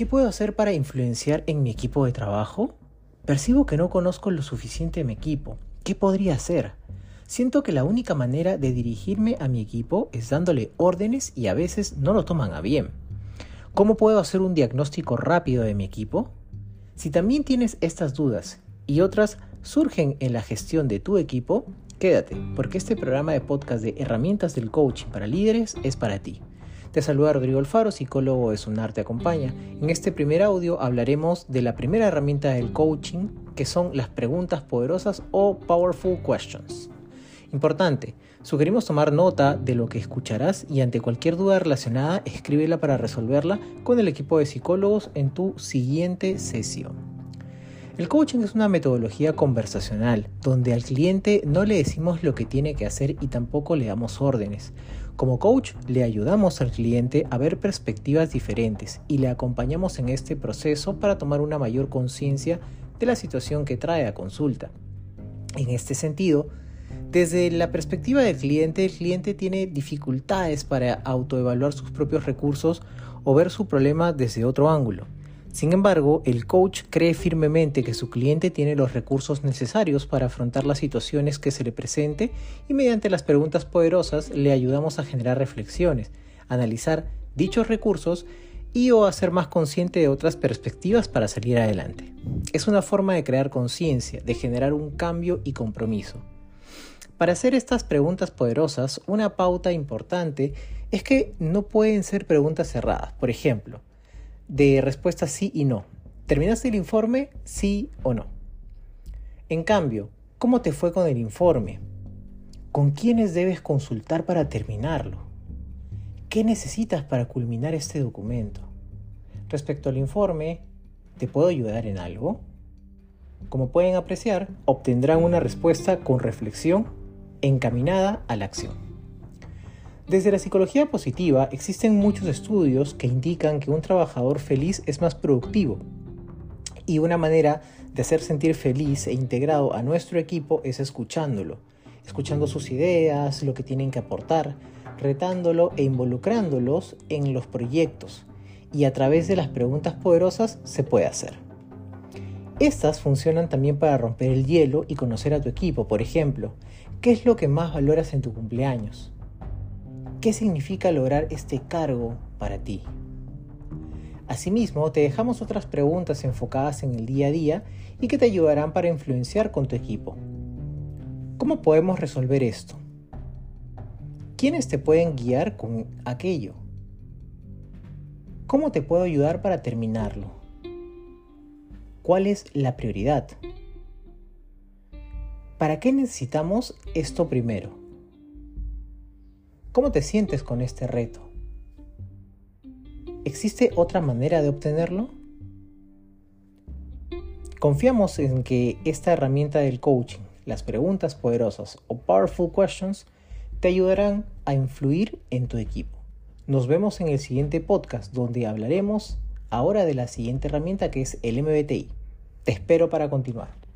¿Qué puedo hacer para influenciar en mi equipo de trabajo? Percibo que no conozco lo suficiente a mi equipo. ¿Qué podría hacer? Siento que la única manera de dirigirme a mi equipo es dándole órdenes y a veces no lo toman a bien. ¿Cómo puedo hacer un diagnóstico rápido de mi equipo? Si también tienes estas dudas y otras surgen en la gestión de tu equipo, quédate, porque este programa de podcast de herramientas del coaching para líderes es para ti. Te saluda Rodrigo Alfaro, psicólogo de Sunarte Acompaña. En este primer audio hablaremos de la primera herramienta del coaching, que son las preguntas poderosas o Powerful Questions. Importante, sugerimos tomar nota de lo que escucharás y ante cualquier duda relacionada, escríbela para resolverla con el equipo de psicólogos en tu siguiente sesión. El coaching es una metodología conversacional, donde al cliente no le decimos lo que tiene que hacer y tampoco le damos órdenes. Como coach le ayudamos al cliente a ver perspectivas diferentes y le acompañamos en este proceso para tomar una mayor conciencia de la situación que trae a consulta. En este sentido, desde la perspectiva del cliente, el cliente tiene dificultades para autoevaluar sus propios recursos o ver su problema desde otro ángulo. Sin embargo, el coach cree firmemente que su cliente tiene los recursos necesarios para afrontar las situaciones que se le presente y mediante las preguntas poderosas le ayudamos a generar reflexiones, analizar dichos recursos y o hacer más consciente de otras perspectivas para salir adelante. Es una forma de crear conciencia, de generar un cambio y compromiso. Para hacer estas preguntas poderosas, una pauta importante es que no pueden ser preguntas cerradas. Por ejemplo, de respuesta sí y no. ¿Terminaste el informe? Sí o no. En cambio, ¿cómo te fue con el informe? ¿Con quiénes debes consultar para terminarlo? ¿Qué necesitas para culminar este documento? Respecto al informe, ¿te puedo ayudar en algo? Como pueden apreciar, obtendrán una respuesta con reflexión encaminada a la acción. Desde la psicología positiva existen muchos estudios que indican que un trabajador feliz es más productivo. Y una manera de hacer sentir feliz e integrado a nuestro equipo es escuchándolo, escuchando sus ideas, lo que tienen que aportar, retándolo e involucrándolos en los proyectos. Y a través de las preguntas poderosas se puede hacer. Estas funcionan también para romper el hielo y conocer a tu equipo. Por ejemplo, ¿qué es lo que más valoras en tu cumpleaños? ¿Qué significa lograr este cargo para ti? Asimismo, te dejamos otras preguntas enfocadas en el día a día y que te ayudarán para influenciar con tu equipo. ¿Cómo podemos resolver esto? ¿Quiénes te pueden guiar con aquello? ¿Cómo te puedo ayudar para terminarlo? ¿Cuál es la prioridad? ¿Para qué necesitamos esto primero? ¿Cómo te sientes con este reto? ¿Existe otra manera de obtenerlo? Confiamos en que esta herramienta del coaching, las preguntas poderosas o powerful questions, te ayudarán a influir en tu equipo. Nos vemos en el siguiente podcast donde hablaremos ahora de la siguiente herramienta que es el MBTI. Te espero para continuar.